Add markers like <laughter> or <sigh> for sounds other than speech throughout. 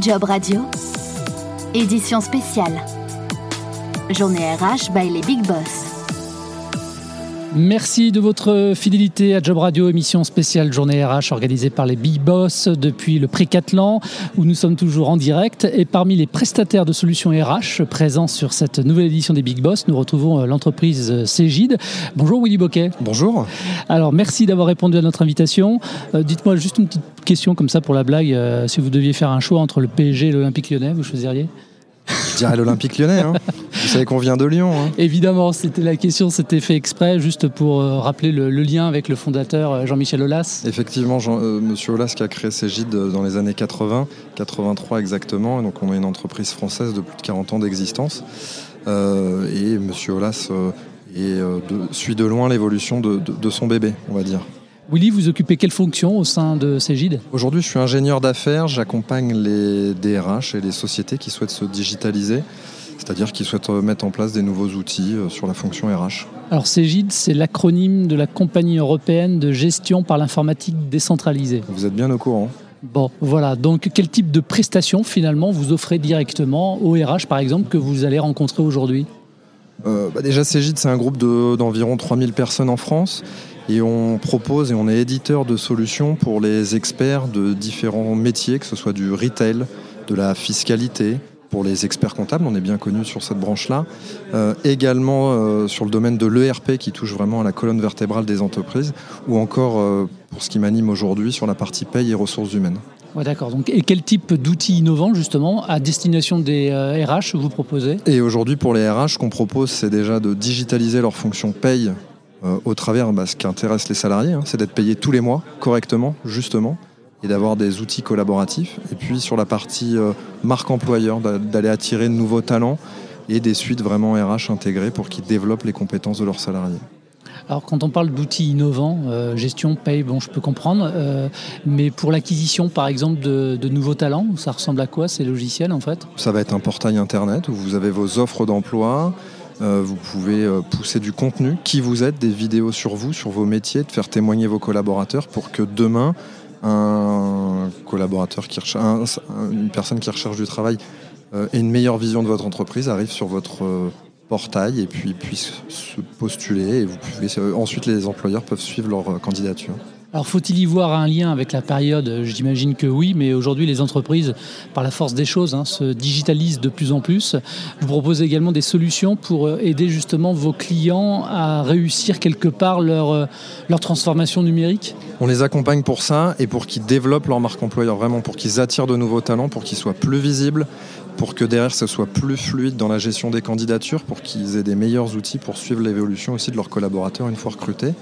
Job Radio, édition spéciale. Journée RH by les Big Boss. Merci de votre fidélité à Job Radio, émission spéciale journée RH organisée par les Big Boss depuis le Précathlon où nous sommes toujours en direct. Et parmi les prestataires de solutions RH présents sur cette nouvelle édition des Big Boss, nous retrouvons euh, l'entreprise Cégide. Bonjour Willy Boquet. Bonjour. Alors merci d'avoir répondu à notre invitation. Euh, dites-moi juste une petite question comme ça pour la blague. Euh, si vous deviez faire un choix entre le PSG et l'Olympique lyonnais, vous choisiriez? Je dirais l'Olympique lyonnais. Hein. <laughs> Savez qu'on vient de Lyon. Hein. Évidemment, c'était la question, c'était fait exprès, juste pour euh, rappeler le, lien avec le fondateur euh, Jean-Michel Aulas. Effectivement, Jean, euh, Monsieur Aulas qui a créé Cégide dans les années 80, 83 exactement. donc on est une entreprise française de plus de 40 ans d'existence. et Monsieur Aulas suit de loin l'évolution de son bébé, on va dire. Willy, vous occupez quelle fonction au sein de Cégide Aujourd'hui, je suis ingénieur d'affaires. J'accompagne les DRH et les sociétés qui souhaitent se digitaliser, c'est-à-dire qui souhaitent mettre en place des nouveaux outils euh, sur la fonction RH. Alors Cégide, c'est l'acronyme de la Compagnie européenne de gestion par l'informatique décentralisée. Vous êtes bien au courant. Bon, voilà. Donc, quel type de prestations finalement vous offrez directement au RH, par exemple, que vous allez rencontrer aujourd'hui? Euh, bah Déjà, Cégide, c'est un groupe d'environ 3000 personnes en France et on propose et on est éditeur de solutions pour les experts de différents métiers, que ce soit du retail, de la fiscalité, pour les experts comptables, on est bien connu sur cette branche-là. Euh, également euh, sur le domaine de l'ERP qui touche vraiment à la colonne vertébrale des entreprises, ou encore euh, pour ce qui m'anime aujourd'hui sur la partie paye et ressources humaines. d'accord. Donc, et quel type d'outils innovants justement à destination des RH vous proposez? Et aujourd'hui pour les RH, ce qu'on propose, c'est déjà de digitaliser leur fonction paye euh, au travers, bah, ce qui intéresse les salariés, hein, c'est d'être payé tous les mois correctement, justement, et d'avoir des outils collaboratifs. Et puis sur la partie euh, marque employeur, d'aller attirer de nouveaux talents et des suites vraiment RH intégrées pour qu'ils développent les compétences de leurs salariés. Alors quand on parle d'outils innovants, euh, gestion, paye, bon je peux comprendre, mais pour l'acquisition par exemple de, de, nouveaux talents, ça ressemble à quoi ces logiciels en fait? Ça va être un portail internet où vous avez vos offres d'emploi, euh, vous pouvez euh, pousser du contenu, qui vous êtes, des vidéos sur vous, sur vos métiers, de faire témoigner vos collaborateurs pour que demain, un collaborateur qui recherche, une personne qui recherche du travail euh, ait une meilleure vision de votre entreprise, arrive sur votre portail et puis puisse se postuler et vous pouvez, ensuite les employeurs peuvent suivre leur candidature. Alors faut-il y voir un lien avec la période? J'imagine que oui, mais aujourd'hui les entreprises, par la force des choses, hein, se digitalisent de plus en plus. Vous proposez également des solutions pour euh, aider justement vos clients à réussir quelque part euh, leur transformation numérique? On les accompagne pour ça et pour qu'ils développent leur marque employeur, vraiment pour qu'ils attirent de nouveaux talents, pour qu'ils soient plus visibles, pour que derrière ce soit plus fluide dans la gestion des candidatures, pour qu'ils aient des meilleurs outils pour suivre l'évolution aussi de leurs collaborateurs une fois recrutés.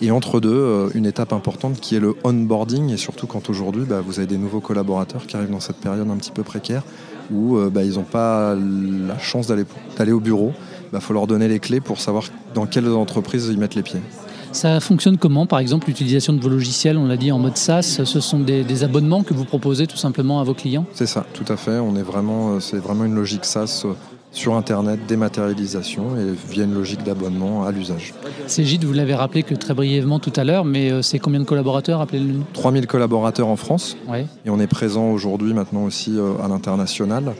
Et entre deux, euh, une étape importante qui est le onboarding, et surtout quand aujourd'hui bah, vous avez des nouveaux collaborateurs qui arrivent dans cette période un petit peu précaire, où euh, bah, ils n'ont pas la chance d'aller au bureau, il bah, faut leur donner les clés pour savoir dans quelles entreprises ils mettent les pieds. Ça fonctionne comment, par exemple, l'utilisation de vos logiciels On l'a dit en mode SaaS, ce sont des, abonnements que vous proposez tout simplement à vos clients? C'est ça, tout à fait. On est vraiment, euh, c'est vraiment une logique SaaS sur Internet, dématérialisation et via une logique d'abonnement à l'usage. C'est Gide, vous l'avez rappelé que très brièvement tout à l'heure, mais euh, c'est combien de collaborateurs Appelez-le 3000 collaborateurs en France. Et on est présent aujourd'hui maintenant aussi euh, à l'international,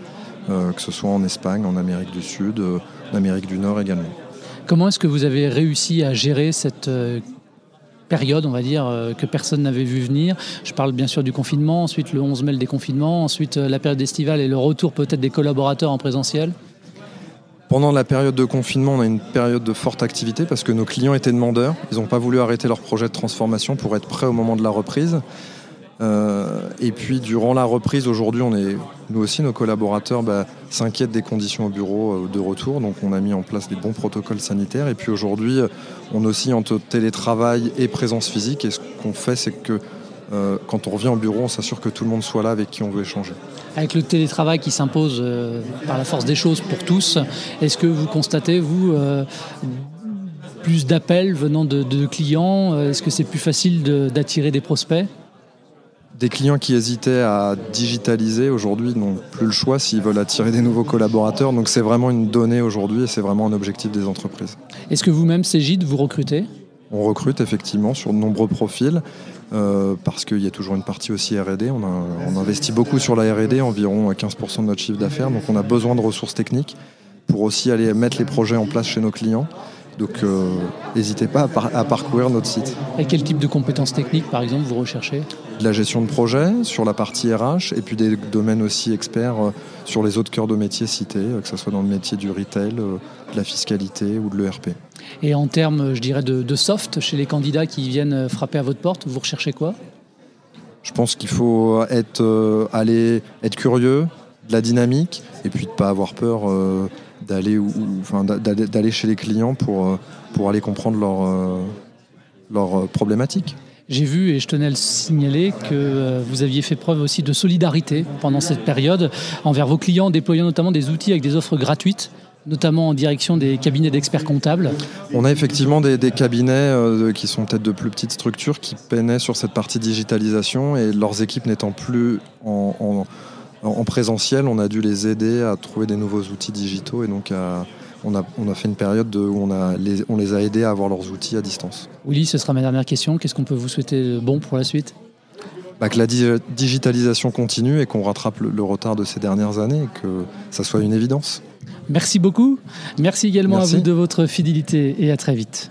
euh, que ce soit en Espagne, en Amérique du Sud, en Amérique du Nord également. Comment est-ce que vous avez réussi à gérer cette période, on va dire, que personne n'avait vu venir? Je parle bien sûr du confinement, ensuite le 11 mai le déconfinement, ensuite la période estivale et le retour peut-être des collaborateurs en présentiel? Pendant la période de confinement, on a une période de forte activité parce que nos clients étaient demandeurs. Ils n'ont pas voulu arrêter leur projet de transformation pour être prêts au moment de la reprise. Euh, et puis durant la reprise, aujourd'hui, on est, nous aussi, nos collaborateurs bah, s'inquiètent des conditions au bureau euh, de retour. Donc on a mis en place des bons protocoles sanitaires. Et puis aujourd'hui, on aussi entre télétravail et présence physique. Et ce qu'on fait, c'est que euh, quand on revient au bureau, on s'assure que tout le monde soit là avec qui on veut échanger. Avec le télétravail qui s'impose euh, par la force des choses pour tous, est-ce que vous constatez, vous, euh, plus d'appels venant de, clients? Est-ce que c'est plus facile d'attirer des prospects? Des clients qui hésitaient à digitaliser aujourd'hui n'ont plus le choix s'ils veulent attirer des nouveaux collaborateurs. Donc c'est vraiment une donnée aujourd'hui et c'est vraiment un objectif des entreprises. Est-ce que vous-même, Cégide, vous recrutez? On recrute effectivement sur de nombreux profils. Euh, parce qu'il y a toujours une partie aussi RD. On, on, investit beaucoup sur la RD, environ 15% de notre chiffre d'affaires, donc on a besoin de ressources techniques pour aussi aller mettre les projets en place chez nos clients. Donc euh, n'hésitez pas à, parcourir notre site. Et quel type de compétences techniques, par exemple, vous recherchez? De la gestion de projet sur la partie RH et puis des domaines aussi experts euh, sur les autres cœurs de métier cités, euh, que ce soit dans le métier du retail, de la fiscalité ou de l'ERP. Et en termes, je dirais, de, soft, chez les candidats qui viennent frapper à votre porte, vous recherchez quoi? Je pense qu'il faut être, aller, être curieux, de la dynamique et puis de ne pas avoir peur d'aller enfin, d'aller chez les clients pour, euh, pour aller comprendre leurs leur euh, problématiques. J'ai vu, et je tenais à le signaler, que euh, vous aviez fait preuve aussi de solidarité pendant cette période envers vos clients, déployant notamment des outils avec des offres gratuites notamment en direction des cabinets d'experts comptables On a effectivement des, cabinets qui sont peut-être de plus petites structures qui peinaient sur cette partie digitalisation et leurs équipes n'étant plus en en présentiel, on a dû les aider à trouver des nouveaux outils digitaux et donc on, a, fait une période où on, les, a aidés à avoir leurs outils à distance. Willy, ce sera ma dernière question. Qu'est-ce qu'on peut vous souhaiter de bon pour la suite? Bah, Que la digitalisation continue et qu'on rattrape le, retard de ces dernières années et que ça soit une évidence. Merci beaucoup. Merci également à vous de votre fidélité et à très vite.